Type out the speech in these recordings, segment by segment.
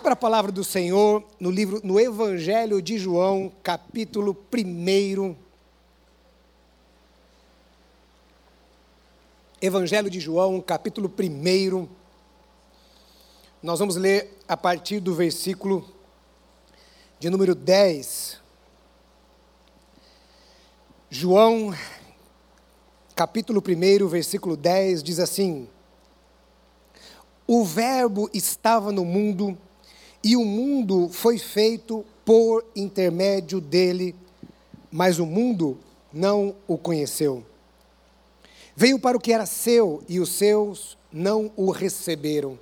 Abra a palavra do Senhor no livro, no Evangelho de João, capítulo 1. Evangelho de João, capítulo 1. Nós vamos ler a partir do versículo de número 10. João, capítulo 1, versículo 10, diz assim: O Verbo estava no mundo e o mundo foi feito por intermédio dele, mas o mundo não o conheceu. Veio para o que era seu e os seus não o receberam.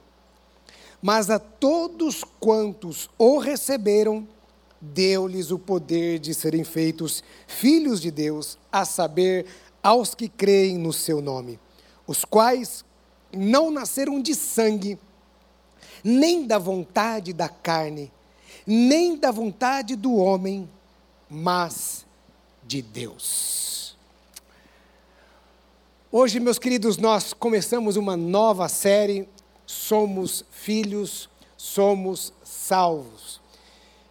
Mas a todos quantos o receberam, deu-lhes o poder de serem feitos filhos de Deus, a saber, aos que creem no seu nome, os quais não nasceram de sangue, nem da vontade da carne, nem da vontade do homem, mas de Deus. Hoje, meus queridos, nós começamos uma nova série, Somos Filhos, Somos Salvos.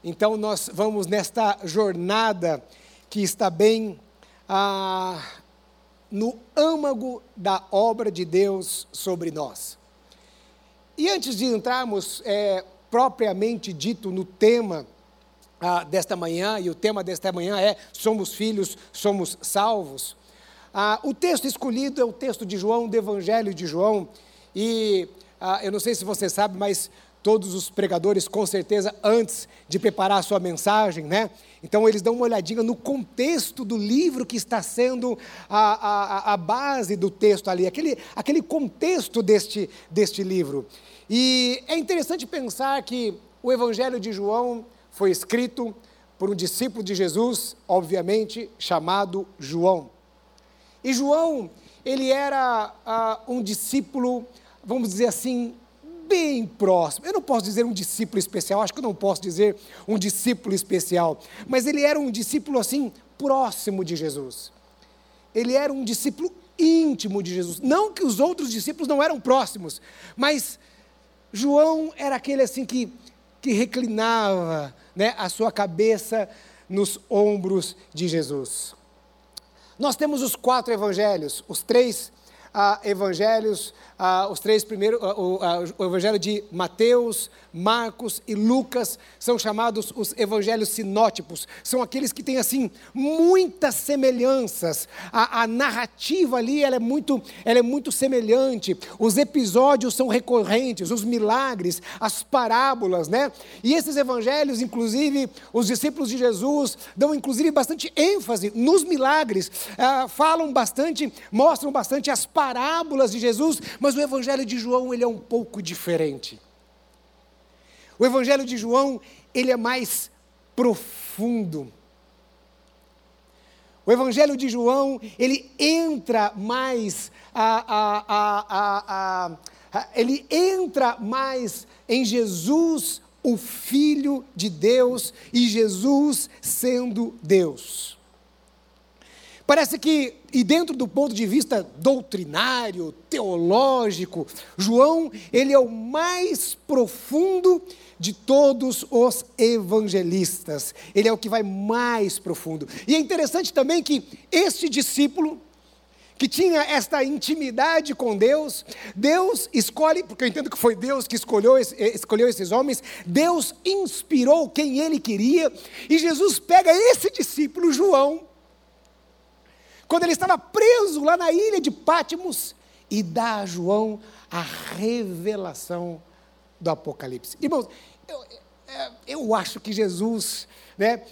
Então, nós vamos nesta jornada que está bem ah, no âmago da obra de Deus sobre nós. E antes de entrarmos é, propriamente dito no tema ah, desta manhã, e o tema desta manhã é Somos filhos, somos salvos. Ah, o texto escolhido é o texto de João, do Evangelho de João, e ah, eu não sei se você sabe, mas todos os pregadores, com certeza, antes de preparar a sua mensagem, né? Então, eles dão uma olhadinha no contexto do livro que está sendo a, a, a base do texto ali, aquele, aquele contexto deste, deste livro. E é interessante pensar que o Evangelho de João foi escrito por um discípulo de Jesus, obviamente, chamado João. E João, ele era uh, um discípulo, vamos dizer assim, bem próximo. Eu não posso dizer um discípulo especial, acho que eu não posso dizer um discípulo especial, mas ele era um discípulo assim, próximo de Jesus. Ele era um discípulo íntimo de Jesus. Não que os outros discípulos não eram próximos, mas João era aquele assim que, que reclinava né, a sua cabeça nos ombros de Jesus. Nós temos os quatro evangelhos, os três ah, evangelhos ah, os três primeiros, ah, o, o, evangelho de Mateus, Marcos e Lucas são chamados os evangelhos sinótipos. São aqueles que têm assim muitas semelhanças. A, a, narrativa ali ela é muito, ela é muito semelhante. Os episódios são recorrentes, os milagres, as parábolas, né? E esses evangelhos, inclusive, os discípulos de Jesus dão inclusive bastante ênfase nos milagres, ah, falam bastante, mostram bastante as parábolas de Jesus, mas o Evangelho de João ele é um pouco diferente. O Evangelho de João ele é mais profundo. O Evangelho de João ele entra mais a, a, a, ele entra mais em Jesus, o Filho de Deus, e Jesus sendo Deus. Parece que, e dentro do ponto de vista doutrinário, teológico, João, ele é o mais profundo de todos os evangelistas. Ele é o que vai mais profundo. E é interessante também que este discípulo, que tinha esta intimidade com Deus, Deus escolhe, porque eu entendo que foi Deus que escolheu, escolheu esses homens, Deus inspirou quem ele queria, e Jesus pega esse discípulo, João, quando ele estava preso lá na ilha de Pátimos, e dá a João a revelação do Apocalipse. Irmãos, eu, é, eu acho que Jesus né,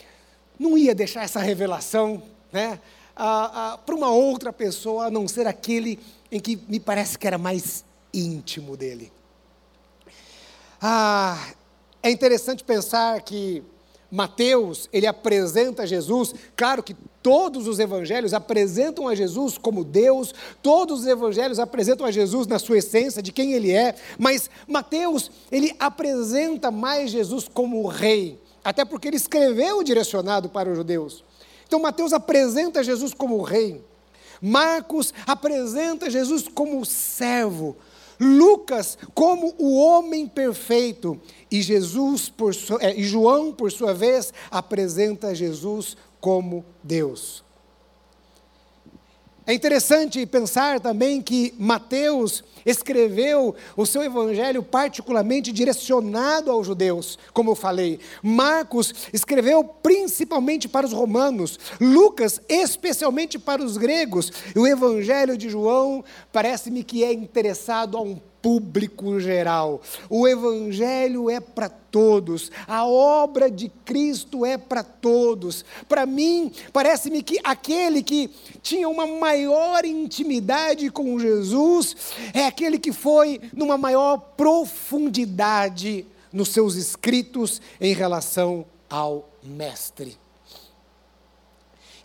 não ia deixar essa revelação né, para uma outra pessoa, a não ser aquele em que me parece que era mais íntimo dele. Ah, é interessante pensar que Mateus, ele apresenta Jesus, claro que todos os evangelhos apresentam a Jesus como Deus, todos os evangelhos apresentam a Jesus na sua essência, de quem ele é, mas Mateus, ele apresenta mais Jesus como rei, até porque ele escreveu direcionado para os judeus. Então Mateus apresenta Jesus como rei. Marcos apresenta Jesus como servo. Lucas como o homem perfeito e Jesus por é, e João por sua vez apresenta Jesus como Deus. É interessante pensar também que Mateus escreveu o seu evangelho particularmente direcionado aos judeus, como eu falei. Marcos escreveu principalmente para os romanos, Lucas especialmente para os gregos. E o evangelho de João parece-me que é interessado a um público geral. O Evangelho é para todos, a obra de Cristo é para todos. Para mim, parece-me que aquele que tinha uma maior intimidade com Jesus é aquele que foi numa maior profundidade nos seus escritos em relação ao Mestre.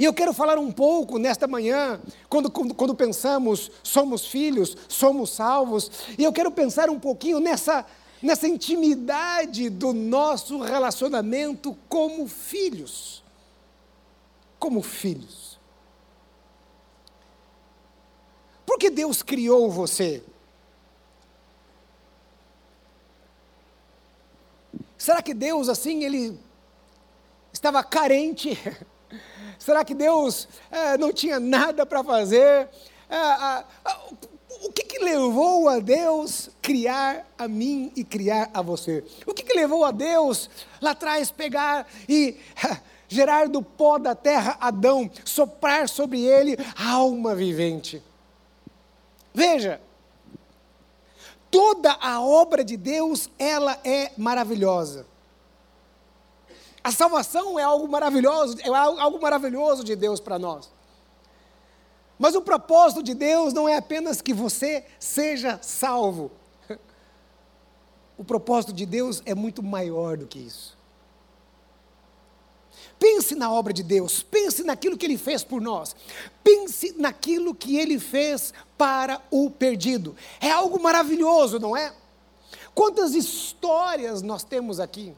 E eu quero falar um pouco nesta manhã, quando, quando, quando, pensamos, somos filhos, somos salvos, e eu quero pensar um pouquinho nessa, nessa intimidade do nosso relacionamento como filhos. Como filhos. Por que Deus criou você? Será que Deus, assim, ele estava carente Será que Deus é, não tinha nada para fazer? É, o que, que, levou a Deus criar a mim e criar a você? O que, que levou a Deus lá atrás pegar e gerar do pó da terra Adão, soprar sobre ele alma vivente? Veja, toda a obra de Deus, ela é maravilhosa. A salvação é algo maravilhoso, é algo maravilhoso de Deus para nós. Mas o propósito de Deus não é apenas que você seja salvo. O propósito de Deus é muito maior do que isso. Pense na obra de Deus, pense naquilo que Ele fez por nós, pense naquilo que Ele fez para o perdido. É algo maravilhoso, não é? Quantas histórias nós temos aqui?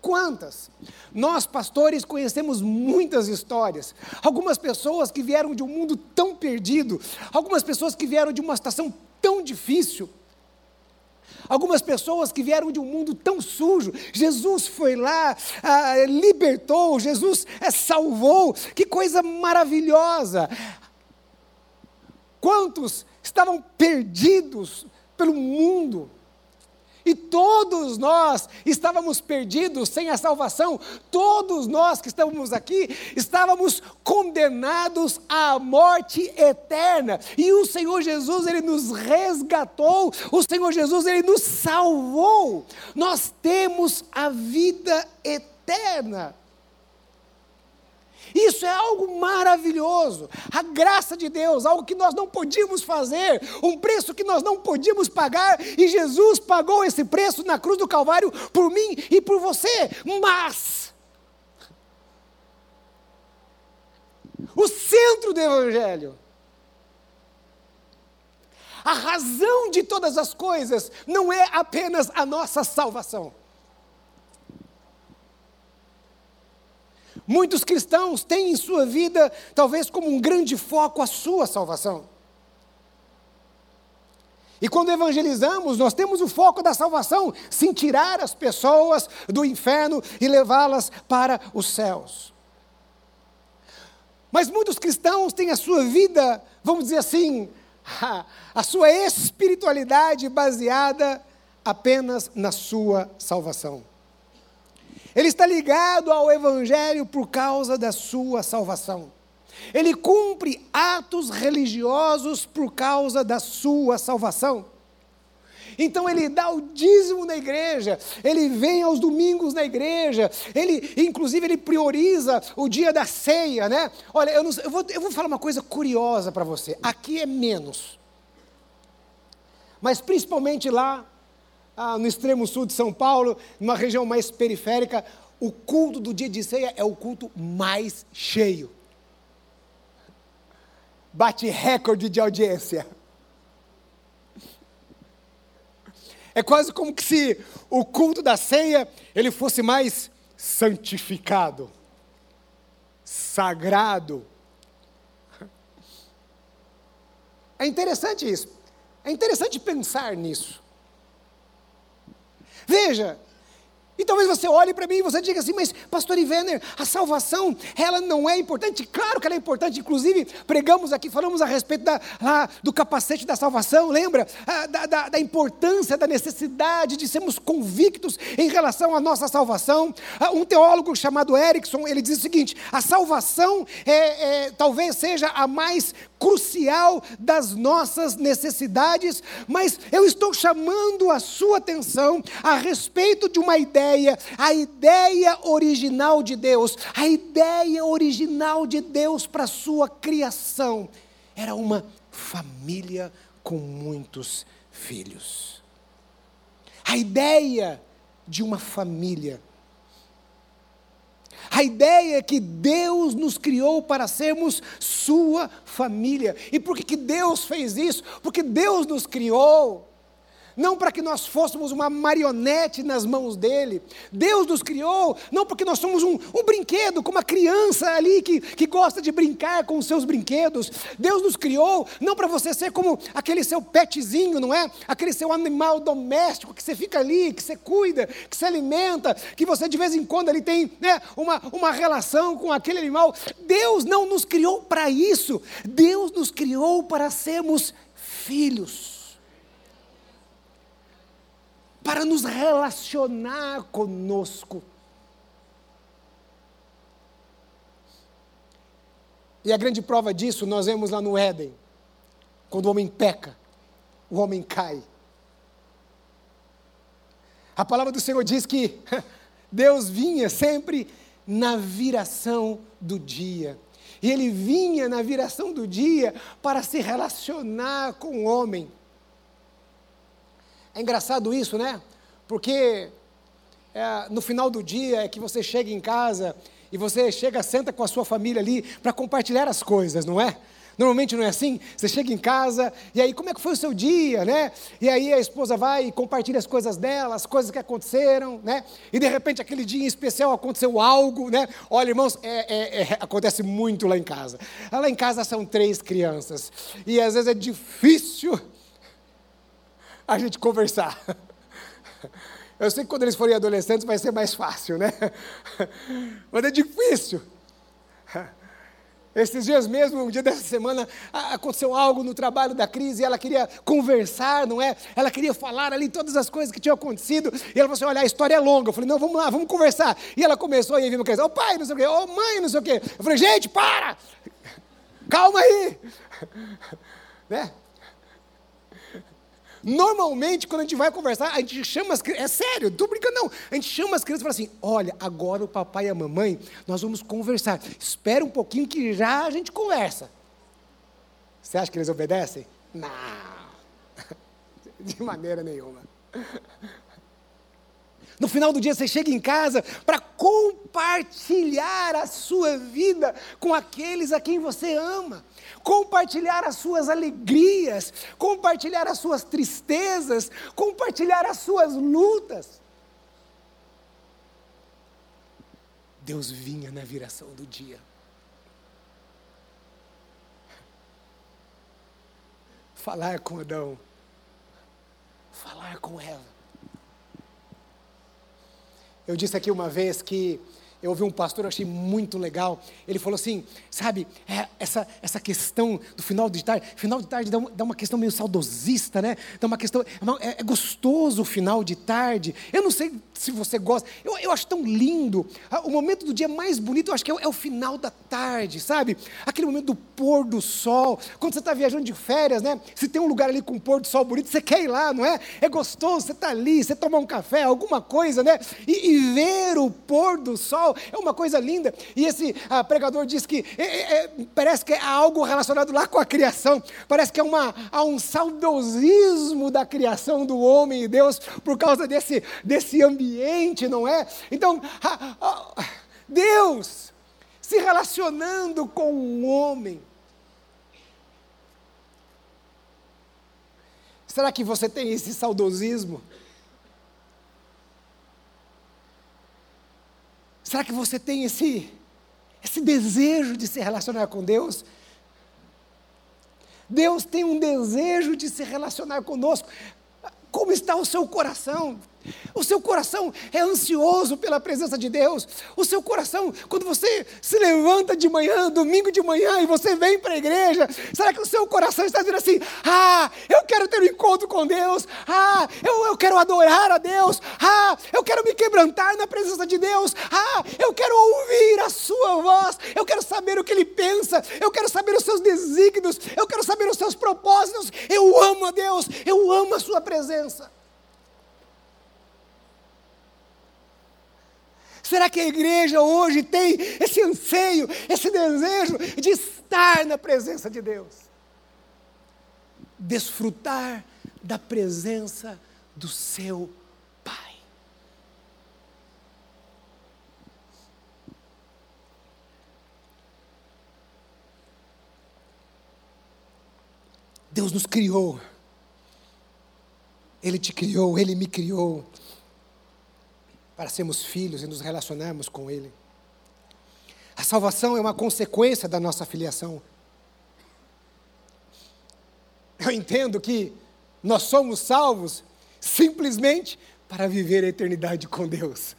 Quantas? Nós, pastores, conhecemos muitas histórias. Algumas pessoas que vieram de um mundo tão perdido, algumas pessoas que vieram de uma situação tão difícil, algumas pessoas que vieram de um mundo tão sujo. Jesus foi lá, ah, libertou, Jesus é, salvou. Que coisa maravilhosa! Quantos estavam perdidos pelo mundo? E todos nós estávamos perdidos sem a salvação, todos nós que estávamos aqui estávamos condenados à morte eterna. E o Senhor Jesus, ele nos resgatou, o Senhor Jesus, ele nos salvou. Nós temos a vida eterna. Isso é algo maravilhoso. A graça de Deus, algo que nós não podíamos fazer, um preço que nós não podíamos pagar, e Jesus pagou esse preço na cruz do Calvário por mim e por você. Mas o centro do Evangelho, a razão de todas as coisas, não é apenas a nossa salvação. Muitos cristãos têm em sua vida, talvez como um grande foco, a sua salvação. E quando evangelizamos, nós temos o foco da salvação, sim, tirar as pessoas do inferno e levá-las para os céus. Mas muitos cristãos têm a sua vida, vamos dizer assim, a, sua espiritualidade baseada apenas na sua salvação. Ele está ligado ao Evangelho por causa da sua salvação. Ele cumpre atos religiosos por causa da sua salvação. Então ele dá o dízimo na igreja, ele vem aos domingos na igreja, ele, inclusive, ele prioriza o dia da ceia, né? Olha, eu, não, eu, vou, eu vou falar uma coisa curiosa para você. Aqui é menos, mas principalmente lá ah, no extremo sul de São Paulo, numa região mais periférica, o culto do dia de ceia é o culto mais cheio. Bate recorde de audiência. É quase como que se o culto da ceia ele fosse mais santificado, sagrado. É interessante isso. É interessante pensar nisso. Veja, e talvez você olhe para mim e você diga assim, mas pastor Ivener, a salvação, ela não é importante? Claro que ela é importante, inclusive pregamos aqui, falamos a respeito da, lá, do capacete da salvação, lembra? Ah, da, da, da, importância, da necessidade de sermos convictos em relação à nossa salvação. Ah, um teólogo chamado Erickson, ele diz o seguinte, a salvação é, é, talvez seja a mais crucial das nossas necessidades, mas eu estou chamando a sua atenção a respeito de uma ideia, a ideia original de Deus, a ideia original de Deus para a sua criação era uma família com muitos filhos. A ideia de uma família a ideia é que Deus nos criou para sermos sua família. E por que, que Deus fez isso? Porque Deus nos criou não para que nós fôssemos uma marionete nas mãos dele. Deus nos criou, não porque nós somos um, um brinquedo, como uma criança ali que, que gosta de brincar com os seus brinquedos. Deus nos criou, não para você ser como aquele seu petzinho, não é? Aquele seu animal doméstico que você fica ali, que você cuida, que você alimenta, que você de vez em quando ali tem né, uma, uma relação com aquele animal. Deus não nos criou para isso. Deus nos criou para sermos filhos para nos relacionar conosco. E a grande prova disso nós vemos lá no Éden, quando o homem peca, o homem cai. A palavra do Senhor diz que Deus vinha sempre na viração do dia. E ele vinha na viração do dia para se relacionar com o homem. É engraçado isso, né? Porque é, no final do dia é que você chega em casa e você chega, senta com a sua família ali para compartilhar as coisas, não é? Normalmente não é assim? Você chega em casa e aí, como é que foi o seu dia, né? E aí a esposa vai e compartilha as coisas dela, as coisas que aconteceram, né? E de repente aquele dia em especial aconteceu algo, né? Olha, irmãos, é, é, é, acontece muito lá em casa. Lá em casa são três crianças e às vezes é difícil a gente conversar. Eu sei que quando eles forem adolescentes vai ser mais fácil, né? Mas é difícil. Esses dias mesmo, um dia dessa semana, aconteceu algo no trabalho da crise e ela queria conversar, não é? Ela queria falar ali todas as coisas que tinham acontecido. E ela falou assim: olha, a história é longa. Eu falei: não, vamos lá, vamos conversar. E ela começou a ir uma criança: ô pai, não sei o quê, ô mãe, não sei o quê. Eu falei: gente, para! Calma aí! né? Normalmente, quando a gente vai conversar, a gente chama as crianças, é sério, estou brincando não, a gente chama as crianças e fala assim, olha, agora o papai e a mamãe, nós vamos conversar, espera um pouquinho que já a gente conversa. Você acha que eles obedecem? Não, de maneira nenhuma. No final do dia você chega em casa para compartilhar a sua vida com aqueles a quem você ama, compartilhar as suas alegrias, compartilhar as suas tristezas, compartilhar as suas lutas. Deus vinha na viração do dia. Falar com Adão, falar com Eva eu disse aqui uma vez que eu ouvi um pastor, eu achei muito legal. Ele falou assim: sabe, é, essa, essa questão do final de tarde, final de tarde dá uma, dá uma questão meio saudosista, né? Dá uma questão, é, é, gostoso o final de tarde. Eu não sei se você gosta, eu, eu acho tão lindo. O momento do dia mais bonito, eu acho que é é o final da tarde, sabe? Aquele momento do pôr do sol. Quando você está viajando de férias, né? Se tem um lugar ali com pôr do sol bonito, você quer ir lá, não é? É gostoso, você está ali, você tomar um café, alguma coisa, né? e, e ver o pôr do sol é uma coisa linda. E esse ah, pregador diz que é, é, é, parece que é algo relacionado lá com a criação, parece que é uma, há um saudosismo da criação do homem e Deus por causa desse, desse ambiente, não é? Então, ah, ah, Deus se relacionando com o homem. Será que você tem esse saudosismo? Será que você tem esse, esse desejo de se relacionar com Deus? Deus tem um desejo de se relacionar conosco. Como está o seu coração? O seu coração é ansioso pela presença de Deus. O seu coração, quando você se levanta de manhã, domingo de manhã, e você vem para a igreja, será que o seu coração está dizendo assim: Ah, eu quero ter um encontro com Deus. Ah, eu, eu quero adorar a Deus. Ah, eu quero me quebrantar na presença de Deus. Ah, eu quero ouvir a sua voz. Eu quero saber o que ele pensa. Eu quero saber os seus desígnios. Eu quero saber os seus propósitos. Eu amo a Deus. Eu amo a sua presença. Será que a igreja hoje tem esse anseio, esse desejo de estar na presença de Deus? Desfrutar da presença do seu Pai. Deus nos criou. Ele te criou, Ele me criou para sermos filhos e nos relacionarmos com Ele. A salvação é uma consequência da nossa filiação. Eu entendo que nós somos salvos simplesmente para viver a eternidade com Deus.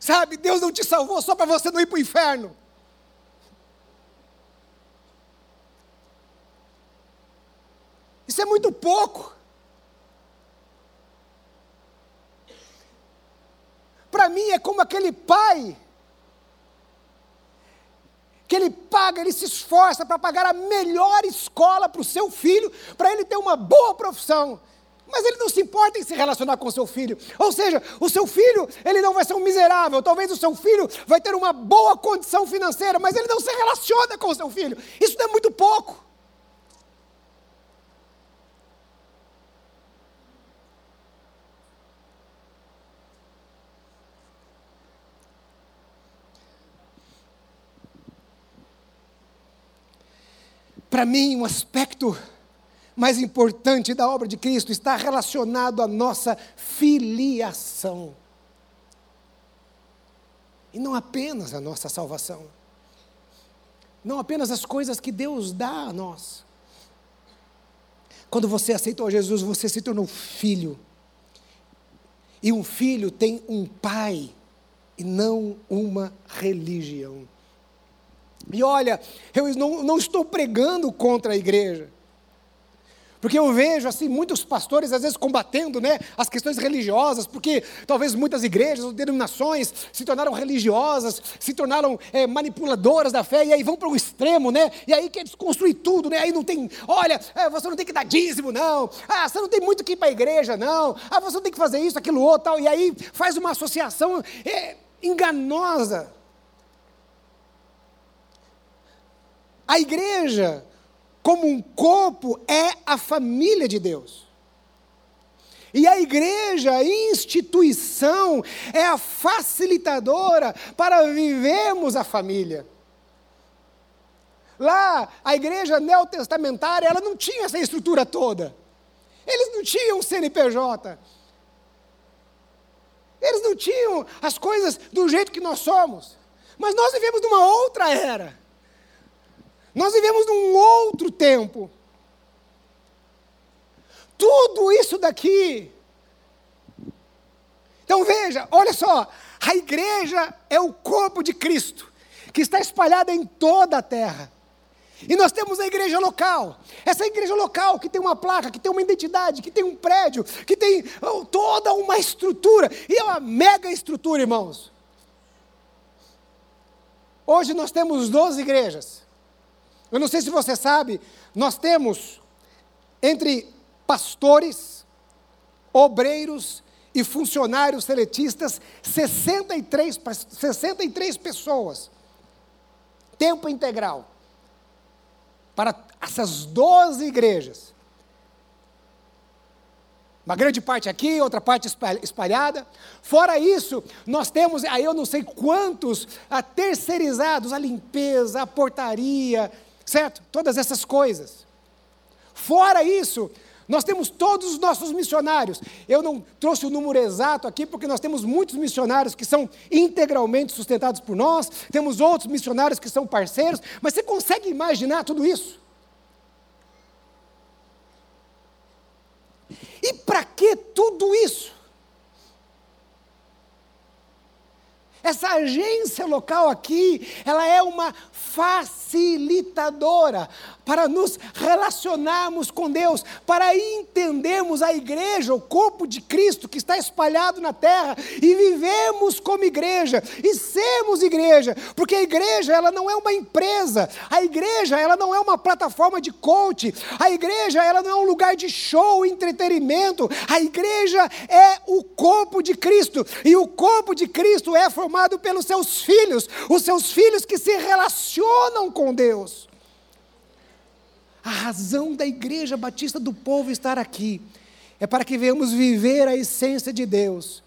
Sabe, Deus não te salvou só para você não ir para o inferno. Isso é muito pouco. Para mim é como aquele pai que ele paga, ele se esforça para pagar a melhor escola para o seu filho, para ele ter uma boa profissão. Mas ele não se importa em se relacionar com o seu filho. Ou seja, o seu filho, ele não vai ser um miserável. Talvez o seu filho vai ter uma boa condição financeira, mas ele não se relaciona com o seu filho. Isso não é muito pouco. Para mim, um aspecto mais importante da obra de Cristo está relacionado à nossa filiação. E não apenas a nossa salvação. Não apenas as coisas que Deus dá a nós. Quando você aceitou Jesus, você se tornou filho. E um filho tem um pai e não uma religião. E olha, eu não, não estou pregando contra a igreja. Porque eu vejo assim muitos pastores às vezes combatendo, né, as questões religiosas, porque talvez muitas igrejas ou denominações se tornaram religiosas, se tornaram é, manipuladoras da fé e aí vão para o extremo, né? E aí quer desconstruir tudo, né? Aí não tem, olha, é, você não tem que dar dízimo, não. Ah, você não tem muito que ir para a igreja, não. Ah, você não tem que fazer isso, aquilo outro, tal. E aí faz uma associação é, enganosa. A igreja, como um corpo, é a família de Deus. E a igreja, instituição, é a facilitadora para vivermos a família. Lá, a igreja neotestamentária, ela não tinha essa estrutura toda. Eles não tinham CNPJ. Eles não tinham as coisas do jeito que nós somos. Mas nós vivemos numa outra era. Nós vivemos num outro tempo. Tudo isso daqui. Então veja, olha só, a igreja é o corpo de Cristo, que está espalhada em toda a terra. E nós temos a igreja local. Essa igreja local que tem uma placa, que tem uma identidade, que tem um prédio, que tem toda uma estrutura. E é uma mega estrutura, irmãos. Hoje nós temos 12 igrejas. Eu não sei se você sabe, nós temos entre pastores, obreiros e funcionários seletistas 63, 63 pessoas, tempo integral, para essas 12 igrejas. Uma grande parte aqui, outra parte espalhada. Fora isso, nós temos, aí eu não sei quantos, a terceirizados, a limpeza, a portaria, certo? Todas essas coisas. Fora isso, Nós temos todos os nossos missionários. Eu não trouxe o número exato aqui, porque nós temos muitos missionários que são integralmente sustentados por nós, temos outros missionários que são parceiros, mas você consegue imaginar tudo isso? E para que tudo isso? Essa agência local aqui, ela é uma facilitadora para nos relacionarmos com Deus, para entendermos a igreja, o corpo de Cristo que está espalhado na terra e vivemos como igreja e sermos igreja, porque a igreja ela não é uma empresa, a igreja ela não é uma plataforma de coach, a igreja ela não é um lugar de show, entretenimento, a igreja é o corpo de Cristo e o corpo de Cristo é formado pelos seus filhos, os seus filhos que se relacionam com Deus. A razão da Igreja Batista do Povo estar aqui é para que venhamos viver a essência de Deus,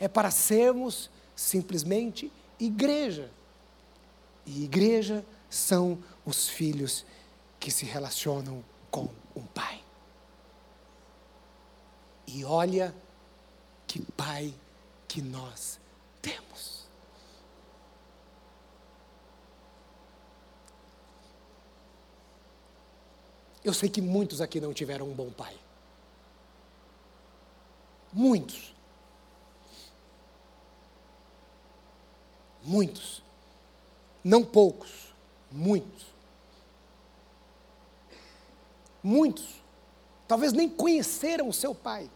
é para sermos simplesmente igreja. E igreja são os filhos que se relacionam com um pai. E olha que pai que nós temos. Eu sei que muitos aqui não tiveram um bom pai. Muitos. Muitos. Não poucos, muitos. Muitos. Talvez nem conheceram o seu pai.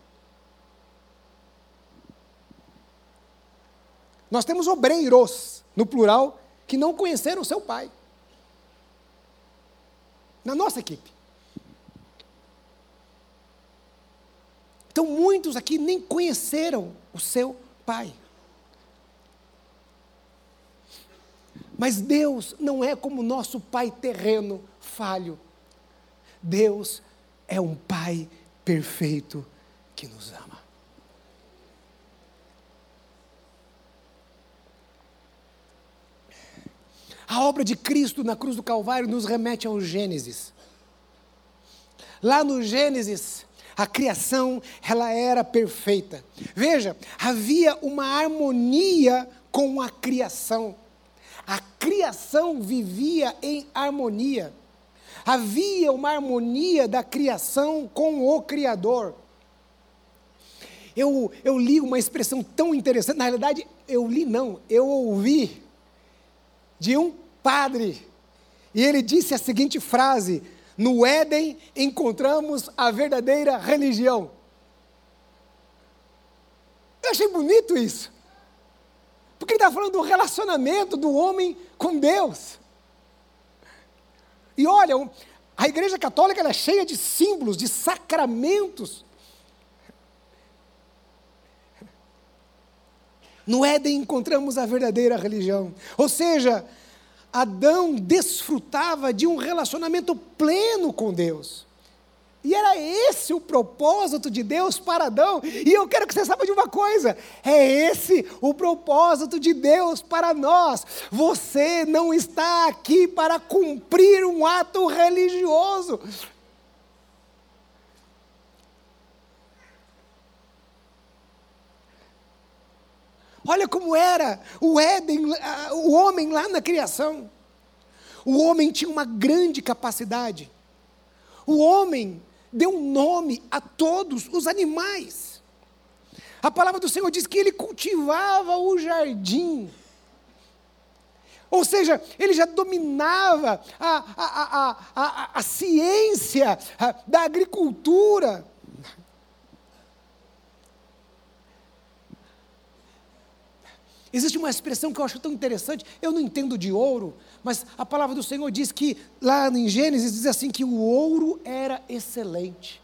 Nós temos obreiros, no plural, que não conheceram o seu pai. Na nossa equipe. Então, muitos aqui nem conheceram o seu pai. Mas Deus não é como nosso pai terreno falho. Deus é um pai perfeito que nos ama. A obra de Cristo na cruz do Calvário nos remete ao Gênesis. Lá no Gênesis, a criação, ela era perfeita. Veja, havia uma harmonia com a criação. A criação vivia em harmonia. Havia uma harmonia da criação com o Criador. Eu, eu li uma expressão tão interessante, na realidade, eu li não, eu ouvi de um padre. E ele disse a seguinte frase: no Éden encontramos a verdadeira religião. Eu achei bonito isso. Porque ele está falando do relacionamento do homem com Deus. E olha, a Igreja Católica é cheia de símbolos, de sacramentos. No Éden encontramos a verdadeira religião. Ou seja, Adão desfrutava de um relacionamento pleno com Deus. E era esse o propósito de Deus para Adão. E eu quero que você saiba de uma coisa: é esse o propósito de Deus para nós. Você não está aqui para cumprir um ato religioso. Olha como era o Éden, o homem lá na criação. O homem tinha uma grande capacidade. O homem deu nome a todos os animais. A palavra do Senhor diz que ele cultivava o jardim. Ou seja, ele já dominava a, a, a, a, a ciência da agricultura. Existe uma expressão que eu acho tão interessante, eu não entendo de ouro, mas a palavra do Senhor diz que, lá em Gênesis, diz assim: que o ouro era excelente.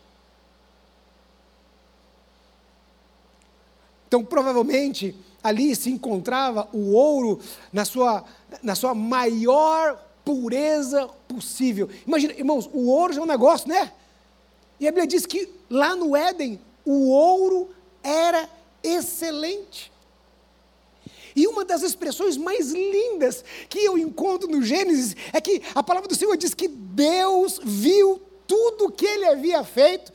Então, provavelmente, ali se encontrava o ouro na sua, na sua maior pureza possível. Imagina, irmãos, o ouro já é um negócio, né? E a Bíblia diz que lá no Éden, o ouro era excelente. E uma das expressões mais lindas que eu encontro no Gênesis é que a palavra do Senhor diz que Deus viu tudo que ele havia feito,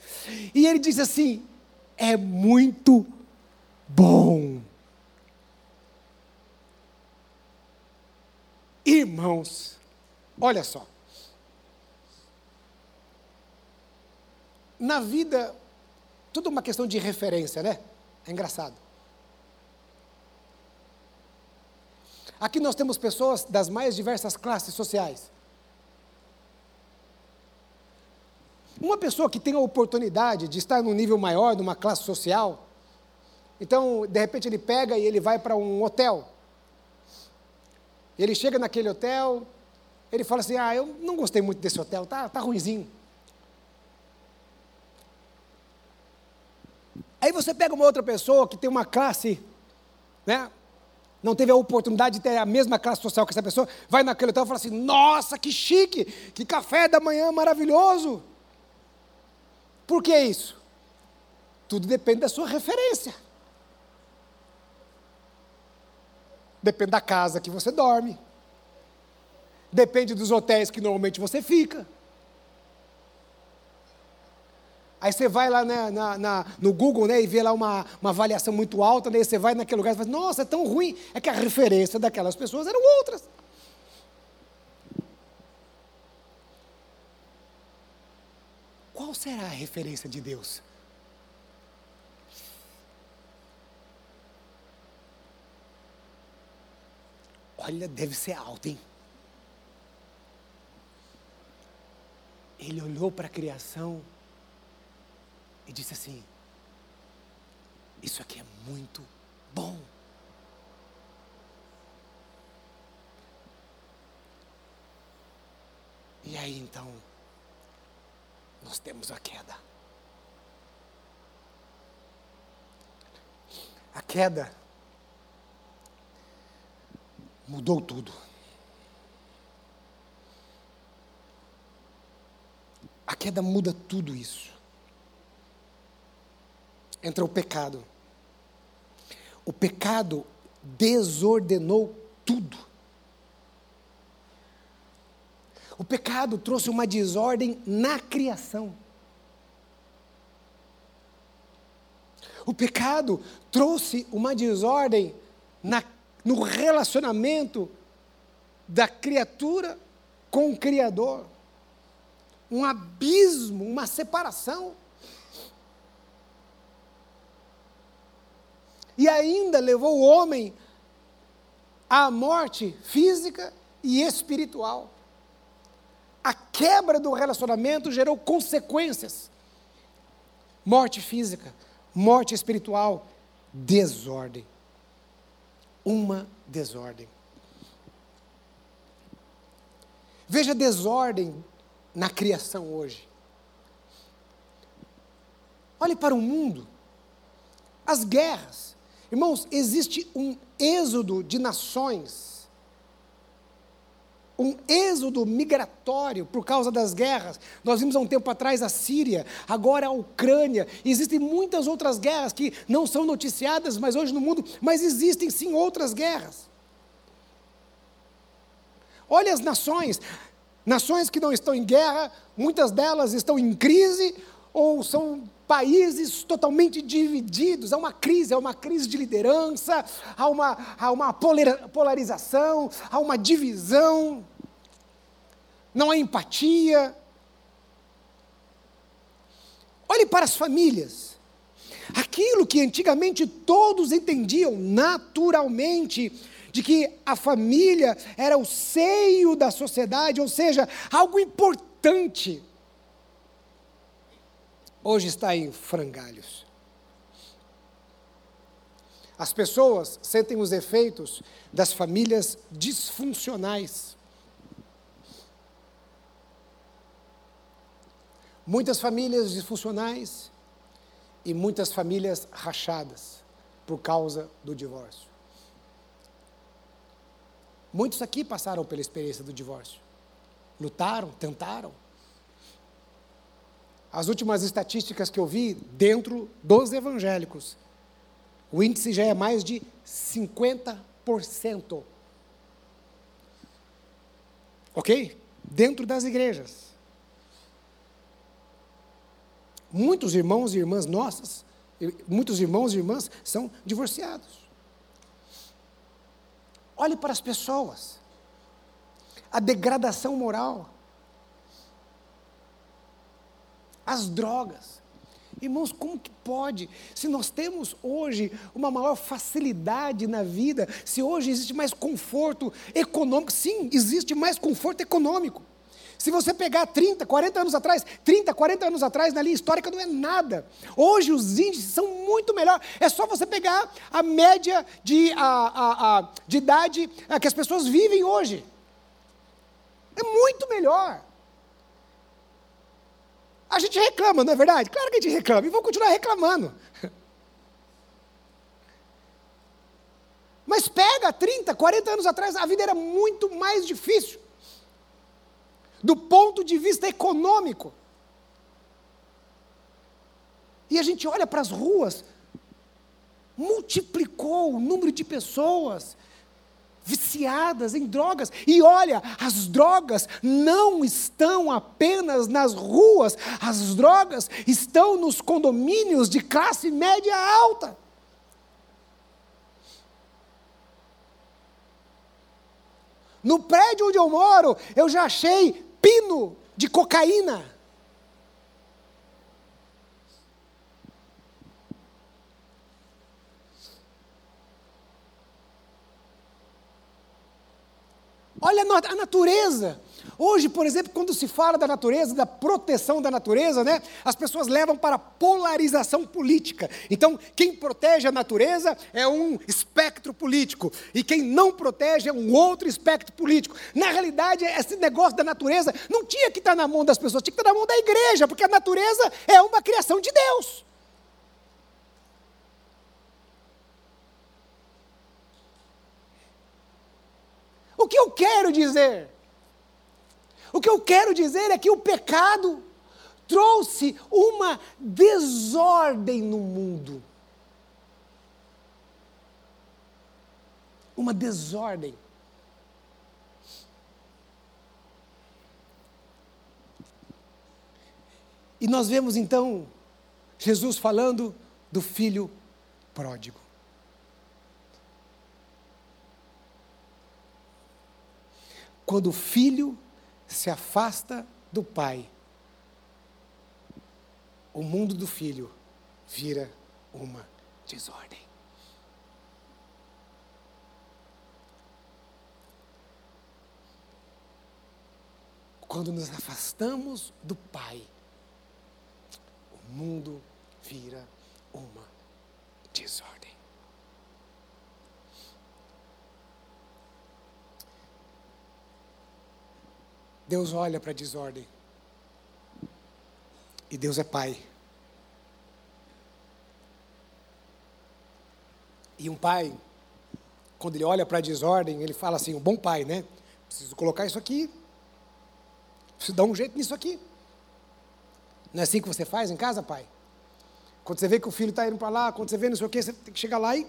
e ele disse assim: é muito bom. Irmãos, olha só. Na vida, tudo é uma questão de referência, né? É engraçado. Aqui nós temos pessoas das mais diversas classes sociais. Uma pessoa que tem a oportunidade de estar num nível maior, numa classe social, então, de repente, ele pega e ele vai para um hotel. Ele chega naquele hotel, ele fala assim: Ah, eu não gostei muito desse hotel, tá, tá ruizinho. Aí você pega uma outra pessoa que tem uma classe, né? Não teve a oportunidade de ter a mesma classe social que essa pessoa, vai naquele hotel e fala assim: Nossa, que chique, que café da manhã maravilhoso. Por que isso? Tudo depende da sua referência. Depende da casa que você dorme. Depende dos hotéis que normalmente você fica. Aí você vai lá né, na, na, no Google né, e vê lá uma, uma avaliação muito alta, daí você vai naquele lugar e fala, nossa, é tão ruim. É que a referência daquelas pessoas eram outras. Qual será a referência de Deus? Olha, deve ser alto, hein? Ele olhou para a criação e disse assim: Isso aqui é muito bom. E aí então, nós temos a queda. A queda mudou tudo. A queda muda tudo isso. Entra o pecado. O pecado desordenou tudo. O pecado trouxe uma desordem na criação. O pecado trouxe uma desordem na, no relacionamento da criatura com o Criador. Um abismo, uma separação. E ainda levou o homem à morte física e espiritual a quebra do relacionamento gerou consequências: morte física, morte espiritual, desordem. Uma desordem. Veja desordem na criação hoje. Olhe para o mundo, as guerras. Irmãos, existe um êxodo de nações um êxodo migratório por causa das guerras. Nós vimos há um tempo atrás a Síria, agora a Ucrânia. Existem muitas outras guerras que não são noticiadas mais hoje no mundo, mas existem sim outras guerras. Olha as nações, nações que não estão em guerra, muitas delas estão em crise ou são países totalmente divididos, há uma crise, há uma crise de liderança, há uma, há uma polarização, há uma divisão, não há empatia. Olhe para as famílias. Aquilo que antigamente todos entendiam naturalmente, de que a família era o seio da sociedade, ou seja, algo importante hoje está em frangalhos. As pessoas sentem os efeitos das famílias disfuncionais. Muitas famílias disfuncionais e muitas famílias rachadas por causa do divórcio. Muitos aqui passaram pela experiência do divórcio. Lutaram, tentaram, as últimas estatísticas que eu vi dentro dos evangélicos, o índice já é mais de 50%. Ok? Dentro das igrejas. muitos irmãos e irmãs nossas, muitos irmãos e irmãs são divorciados. Olhe para as pessoas, a degradação moral, as drogas. Irmãos, como que pode? Se nós temos hoje uma maior facilidade na vida, se hoje existe mais conforto econômico, sim, existe mais conforto econômico. Se você pegar 30, 40 anos atrás, 30, 40 anos atrás, na linha histórica não é nada. Hoje os índices são muito melhor. É só você pegar a média de, a, a, a, de idade que as pessoas vivem hoje. É muito melhor. A gente reclama, não é verdade? Claro que a gente reclama, e vou continuar reclamando. Mas pega 30, 40 anos atrás, a vida era muito mais difícil. Do ponto de vista econômico. E a gente olha para as ruas, multiplicou o número de pessoas viciadas em drogas. E olha, as drogas não estão apenas nas ruas, as drogas estão nos condomínios de classe média alta. No prédio onde eu moro, eu já achei pino de cocaína. Olha a natureza. Hoje, por exemplo, quando se fala da natureza, da proteção da natureza, né, as pessoas levam para polarização política. Então, quem protege a natureza é um espectro político, e quem não protege é um outro espectro político. Na realidade, esse negócio da natureza não tinha que estar na mão das pessoas, tinha que estar na mão da igreja, porque a natureza é uma criação de Deus. O que eu quero dizer? O que eu quero dizer é que o pecado trouxe uma desordem no mundo. Uma desordem. E nós vemos então Jesus falando do filho pródigo. Quando o filho se afasta do pai, o mundo do filho vira uma desordem. Quando nos afastamos do pai, o mundo vira uma desordem. Deus olha para a desordem. E Deus é Pai. E um pai, quando ele olha para a desordem, ele fala assim: um bom pai, né? Preciso colocar isso aqui. Preciso dar um jeito nisso aqui. Não é assim que você faz em casa, pai? Quando você vê que o filho está indo para lá, quando você vê não sei o quê, você tem que chegar lá e.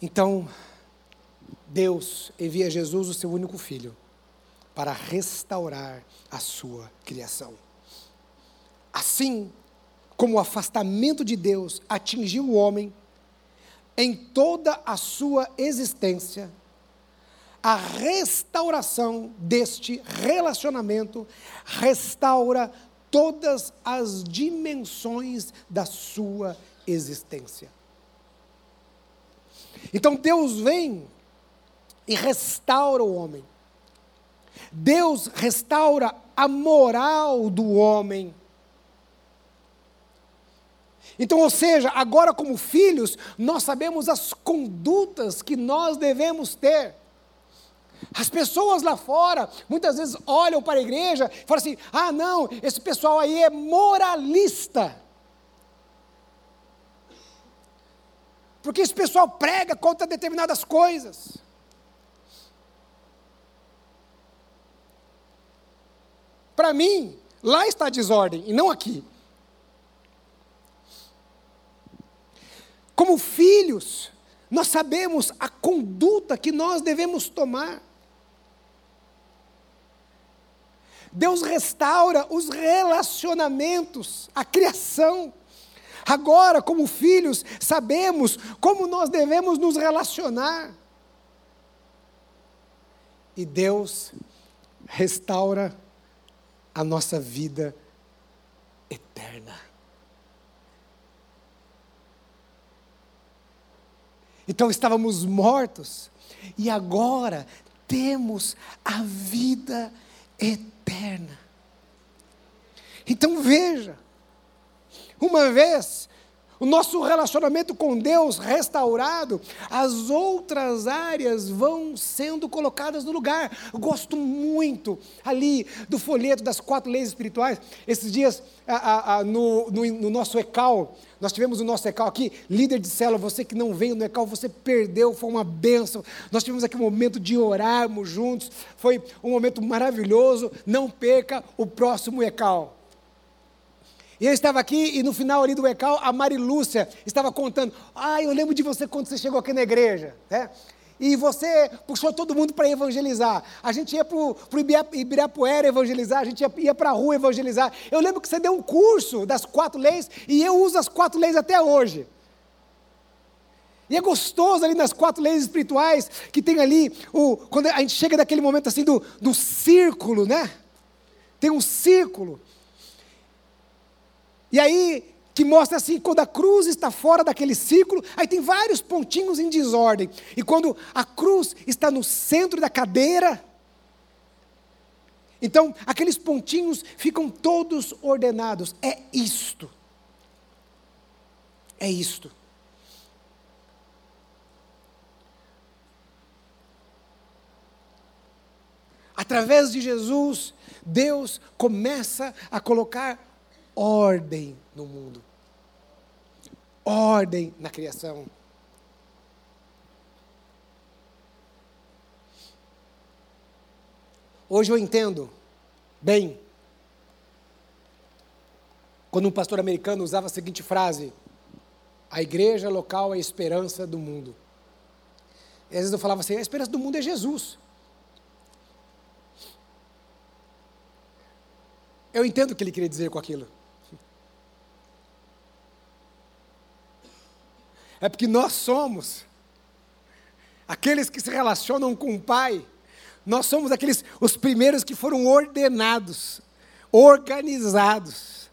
Então, Deus envia Jesus, o seu único filho, para restaurar a sua criação. Assim como o afastamento de Deus atingiu o homem em toda a sua existência, a restauração deste relacionamento restaura todas as dimensões da sua existência. Então Deus vem e restaura o homem. Deus restaura a moral do homem. Então, ou seja, agora como filhos, nós sabemos as condutas que nós devemos ter. As pessoas lá fora, muitas vezes olham para a igreja e falam assim: ah, não, esse pessoal aí é moralista. Porque esse pessoal prega contra determinadas coisas. Para mim, lá está a desordem e não aqui. Como filhos, nós sabemos a conduta que nós devemos tomar. Deus restaura os relacionamentos, a criação. Agora, como filhos, sabemos como nós devemos nos relacionar. E Deus restaura a nossa vida eterna. Então estávamos mortos e agora temos a vida eterna. Então veja, uma vez o nosso relacionamento com Deus restaurado, as outras áreas vão sendo colocadas no lugar. Eu gosto muito ali do folheto das quatro leis espirituais. Esses dias, a, a, a, no, no, no, nosso ECAL, nós tivemos o nosso ECAL aqui, líder de célula, você que não veio no ECAL, você perdeu, foi uma bênção. Nós tivemos aqui um momento de orarmos juntos, foi um momento maravilhoso. Não perca o próximo ECAL. E eu estava aqui e no final ali do ECAL, a Marilúcia estava contando: Ah, eu lembro de você quando você chegou aqui na igreja. Né? E você puxou todo mundo para evangelizar. A gente ia para o Ibirapuera evangelizar, a gente ia, ia para a rua evangelizar. Eu lembro que você deu um curso das quatro leis e eu uso as quatro leis até hoje. E é gostoso ali nas quatro leis espirituais que tem ali, o, quando a gente chega daquele momento assim do, do círculo, né? Tem um círculo. E aí, que mostra assim, quando a cruz está fora daquele círculo, aí tem vários pontinhos em desordem. E quando a cruz está no centro da cadeira, então aqueles pontinhos ficam todos ordenados. É isto. É isto. Através de Jesus, Deus começa a colocar ordem no mundo, ordem na criação. Hoje eu entendo bem quando um pastor americano usava a seguinte frase: a igreja local é a esperança do mundo. E às vezes eu falava assim: a esperança do mundo é Jesus. Eu entendo o que ele queria dizer com aquilo. É porque nós somos aqueles que se relacionam com o Pai. Nós somos aqueles os primeiros que foram ordenados, organizados.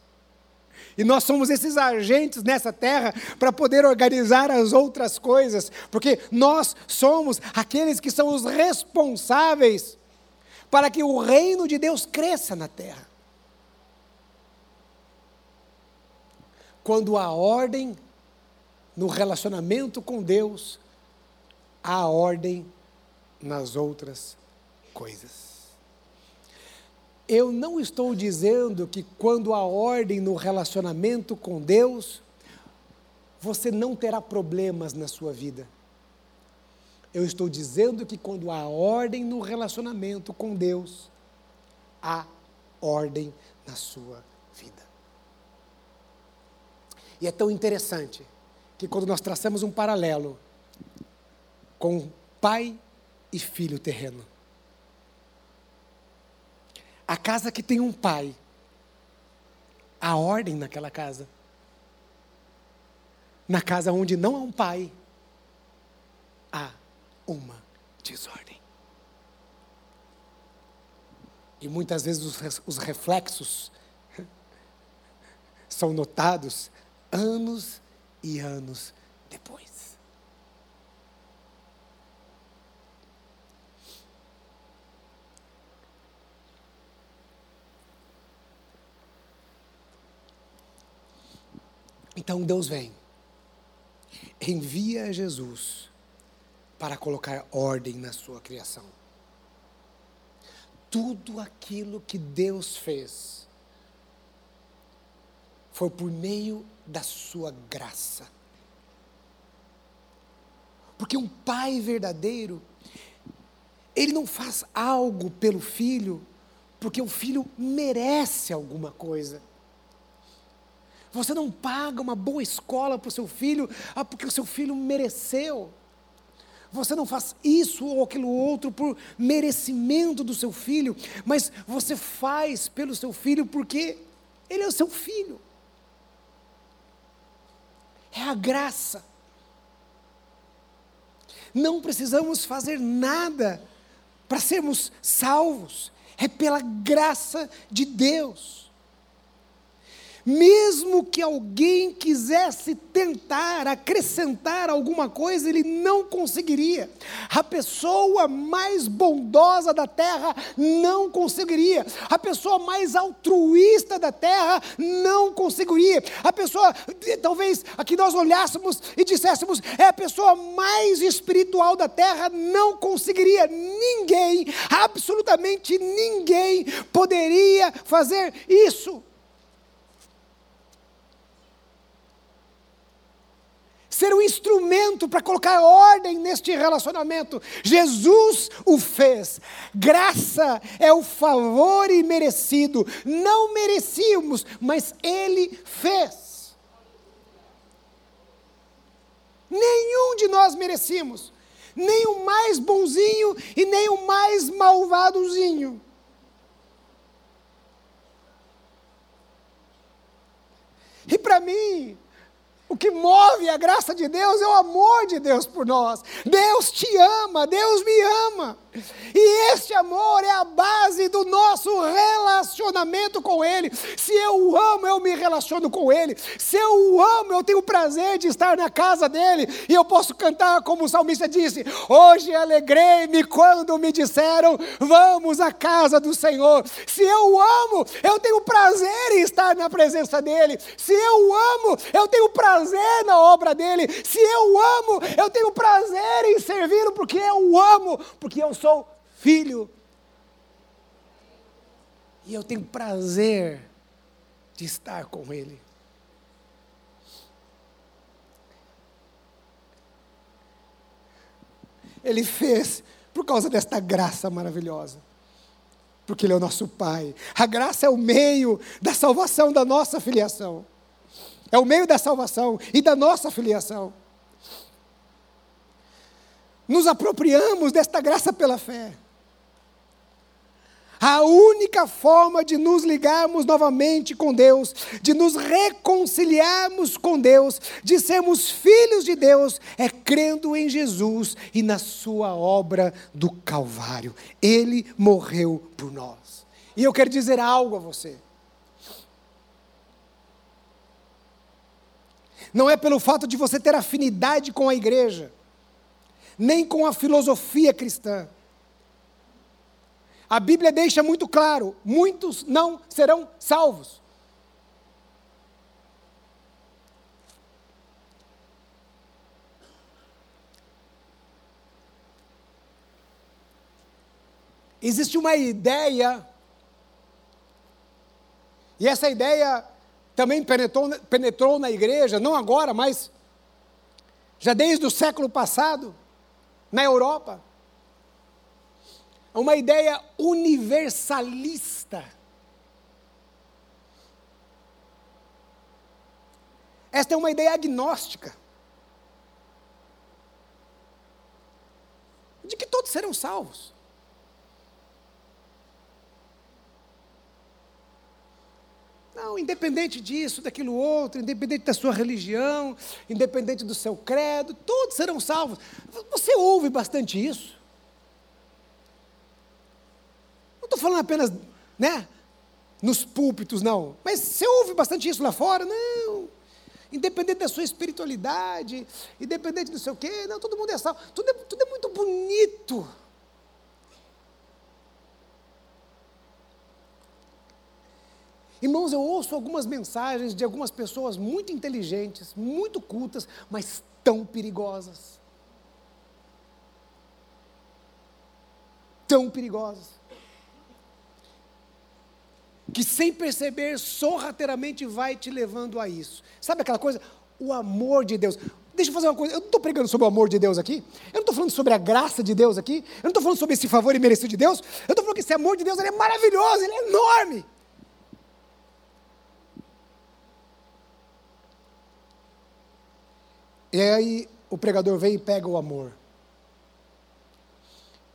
E nós somos esses agentes nessa terra para poder organizar as outras coisas, porque nós somos aqueles que são os responsáveis para que o reino de Deus cresça na terra. Quando a ordem no relacionamento com Deus, há ordem nas outras coisas. Eu não estou dizendo que quando há ordem no relacionamento com Deus, você não terá problemas na sua vida. Eu estou dizendo que quando há ordem no relacionamento com Deus, há ordem na sua vida. E é tão interessante que quando nós traçamos um paralelo com pai e filho terreno, a casa que tem um pai, a ordem naquela casa. Na casa onde não há um pai, há uma desordem. E muitas vezes os, os reflexos são notados anos e anos depois. Então Deus vem, envia Jesus para colocar ordem na sua criação. Tudo aquilo que Deus fez foi por meio da sua graça. Porque um pai verdadeiro, ele não faz algo pelo filho, porque o filho merece alguma coisa. Você não paga uma boa escola para o seu filho, ah, porque o seu filho mereceu. Você não faz isso ou aquilo outro por merecimento do seu filho, mas você faz pelo seu filho porque ele é o seu filho. É a graça. Não precisamos fazer nada para sermos salvos, é pela graça de Deus. Mesmo que alguém quisesse tentar acrescentar alguma coisa, ele não conseguiria. A pessoa mais bondosa da terra não conseguiria. A pessoa mais altruísta da terra não conseguiria. A pessoa, talvez aqui nós olhássemos e disséssemos, é a pessoa mais espiritual da terra, não conseguiria. Ninguém, absolutamente ninguém, poderia fazer isso. Ser um instrumento para colocar ordem neste relacionamento. Jesus o fez. Graça é o favor imerecido. Não merecíamos, mas Ele fez. Nenhum de nós merecíamos, nem o mais bonzinho e nem o mais malvadozinho. E para mim, o que move a graça de Deus é o amor de Deus por nós. Deus te ama, Deus me ama. E este amor é a base do nosso relacionamento com Ele. Se eu amo, eu me relaciono com Ele. Se eu amo, eu tenho o prazer de estar na casa dele. E eu posso cantar como o salmista disse: Hoje alegrei-me quando me disseram, vamos à casa do Senhor. Se eu amo, eu tenho prazer em estar na presença dele. Se eu amo, eu tenho prazer na obra dele. Se eu amo, eu tenho prazer em servi-lo porque eu amo, porque eu sou filho. E eu tenho prazer de estar com Ele. Ele fez por causa desta graça maravilhosa. Porque Ele é o nosso Pai. A graça é o meio da salvação da nossa filiação. É o meio da salvação e da nossa filiação nos apropriamos desta graça pela fé. A única forma de nos ligarmos novamente com Deus, de nos reconciliarmos com Deus, de sermos filhos de Deus, é crendo em Jesus e na Sua obra do Calvário. Ele morreu por nós. E eu quero dizer algo a você. Não é pelo fato de você ter afinidade com a igreja, nem com a filosofia cristã. A Bíblia deixa muito claro: muitos não serão salvos. Existe uma ideia, e essa ideia também penetrou, penetrou na igreja, não agora, mas já desde o século passado, na Europa. Uma ideia universalista. Esta é uma ideia agnóstica. De que todos serão salvos. Não, independente disso, daquilo outro, independente da sua religião, independente do seu credo, todos serão salvos. Você ouve bastante isso? Não estou falando apenas, né, nos púlpitos, não. Mas você ouve bastante isso lá fora? Não. Independente da sua espiritualidade, independente do seu quê, não, todo mundo é salvo. Tudo é, tudo é muito bonito. Irmãos, eu ouço algumas mensagens de algumas pessoas muito inteligentes, muito cultas, mas tão perigosas. Tão perigosas. Que sem perceber, sorrateiramente vai te levando a isso. Sabe aquela coisa? O amor de Deus. Deixa eu fazer uma coisa, eu não estou pregando sobre o amor de Deus aqui, eu não estou falando sobre a graça de Deus aqui, eu não estou falando sobre esse favor imerecido de Deus, eu estou falando que esse amor de Deus é maravilhoso, ele é enorme. E aí o pregador vem e pega o amor.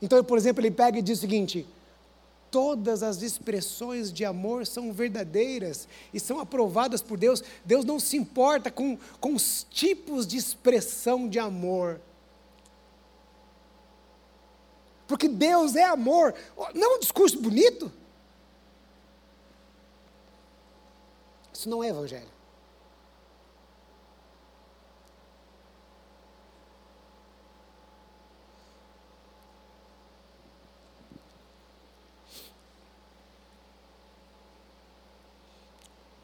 Então, por exemplo, ele pega e diz o seguinte: todas as expressões de amor são verdadeiras e são aprovadas por Deus. Deus não se importa com, com os tipos de expressão de amor. Porque Deus é amor. Não é um discurso bonito? Isso não é evangelho.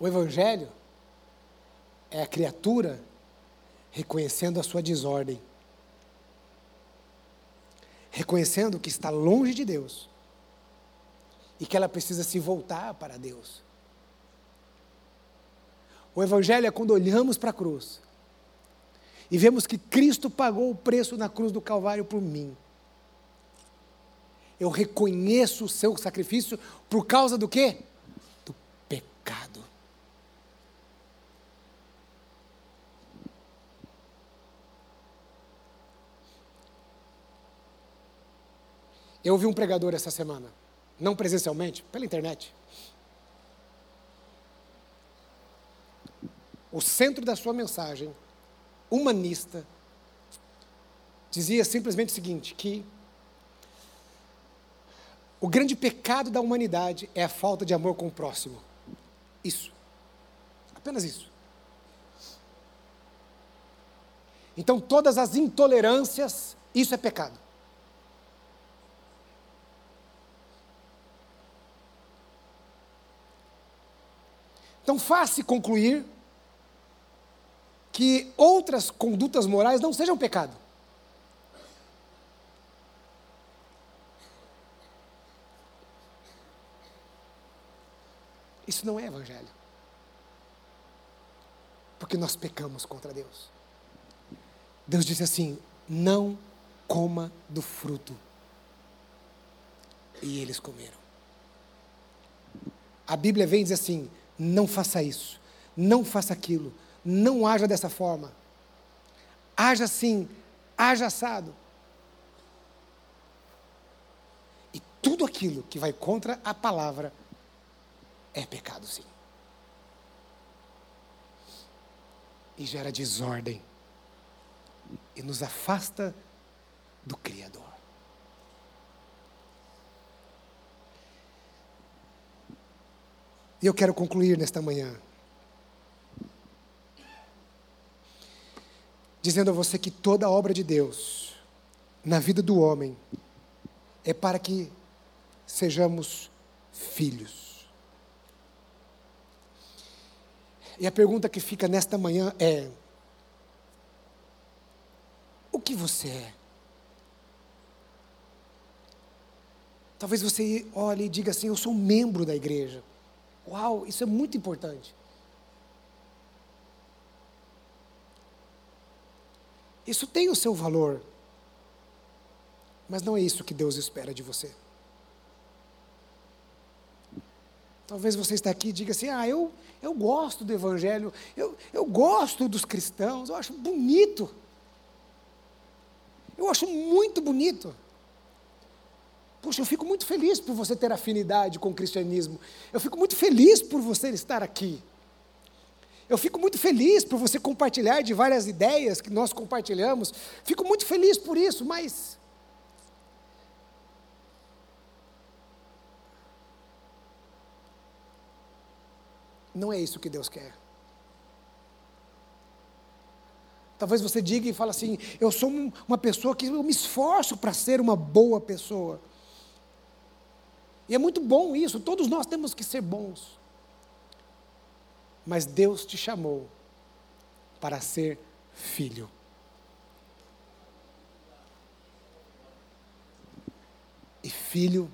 O Evangelho é a criatura reconhecendo a sua desordem, reconhecendo que está longe de Deus e que ela precisa se voltar para Deus. O Evangelho é quando olhamos para a cruz e vemos que Cristo pagou o preço na cruz do Calvário por mim. Eu reconheço o seu sacrifício por causa do quê? Do pecado. Eu ouvi um pregador essa semana, não presencialmente, pela internet. O centro da sua mensagem, humanista, dizia simplesmente o seguinte: que o grande pecado da humanidade é a falta de amor com o próximo. Isso. Apenas isso. Então, todas as intolerâncias, isso é pecado. Então, faz-se concluir que outras condutas morais não sejam pecado. Isso não é evangelho. Porque nós pecamos contra Deus. Deus disse assim: não coma do fruto. E eles comeram. A Bíblia vem e diz assim: não faça isso, não faça aquilo, não haja dessa forma. Haja assim, haja assado. E tudo aquilo que vai contra a palavra é pecado, sim. E gera desordem. E nos afasta do Criador. E eu quero concluir nesta manhã. Dizendo a você que toda obra de Deus na vida do homem é para que sejamos filhos. E a pergunta que fica nesta manhã é: o que você é? Talvez você olhe e diga assim: eu sou um membro da igreja. Uau, isso é muito importante. Isso tem o seu valor, mas não é isso que Deus espera de você. Talvez você está aqui e diga assim: ah, eu, eu gosto do Evangelho, eu, eu gosto dos cristãos, eu acho bonito. Eu acho muito bonito. Poxa, eu fico muito feliz por você ter afinidade com o cristianismo. Eu fico muito feliz por você estar aqui. Eu fico muito feliz por você compartilhar de várias ideias que nós compartilhamos. Fico muito feliz por isso, mas. Não é isso que Deus quer. Talvez você diga e fale assim: eu sou uma pessoa que eu me esforço para ser uma boa pessoa. E é muito bom isso, todos nós temos que ser bons. Mas Deus te chamou para ser filho. E filho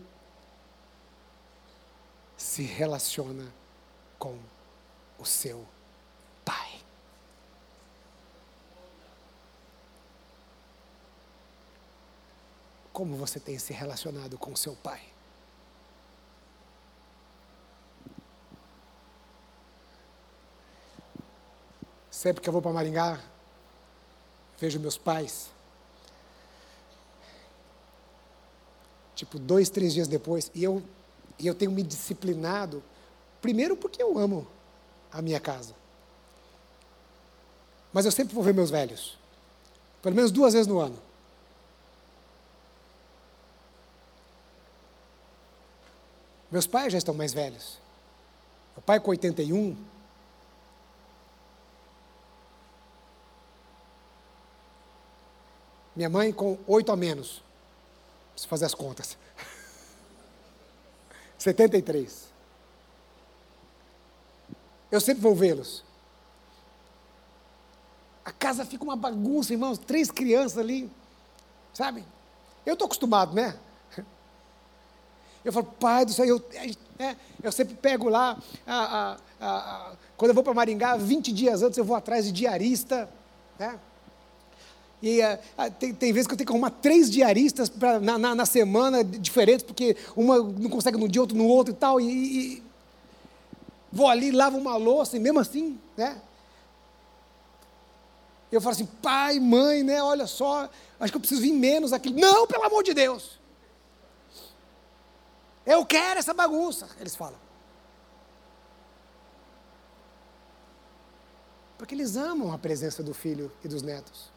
se relaciona com o seu pai. Como você tem se relacionado com o seu pai? Sempre que eu vou para Maringá, vejo meus pais. tipo dois, três dias depois, e eu, e eu tenho me disciplinado, primeiro porque eu amo a minha casa. Mas eu sempre vou ver meus velhos, pelo menos duas vezes no ano. Meus pais já estão mais velhos. Meu pai com 81. Minha mãe com oito a menos. Preciso fazer as contas. 73. Eu sempre vou vê-los. A casa fica uma bagunça, irmãos. Três crianças ali. Sabe? Eu estou acostumado, né? Eu falo, pai do céu, eu, é, eu sempre pego lá, a, a, a, quando eu vou para Maringá, 20 dias antes eu vou atrás de diarista, né? E uh, tem, tem, vezes que eu tenho que arrumar três diaristas pra, na, na, na, semana diferentes, porque uma não consegue num dia, outro no outro e tal. E, e vou ali, lavo uma louça, e mesmo assim, né? Eu falo assim, pai, mãe, né? Olha só, acho que eu preciso vir menos aqui. Não, pelo amor de Deus! Eu quero essa bagunça, eles falam. Porque eles amam a presença do filho e dos netos.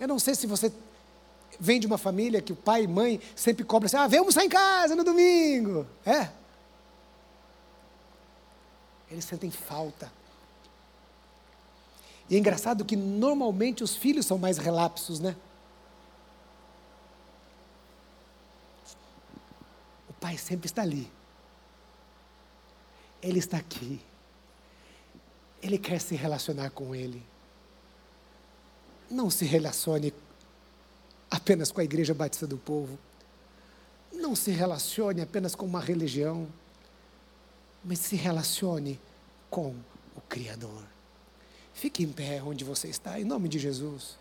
Eu não sei se você vem de uma família que o pai e mãe sempre cobram assim: ah, vem almoçar em casa no domingo. É. Eles sentem falta. E é engraçado que normalmente os filhos são mais relapsos, né? O pai sempre está ali. Ele está aqui. Ele quer se relacionar com ele não se relacione apenas com a Igreja Batista do Povo. Não se relacione apenas com uma religião, mas se relacione com o Criador. Fique em pé onde você está, em nome de Jesus.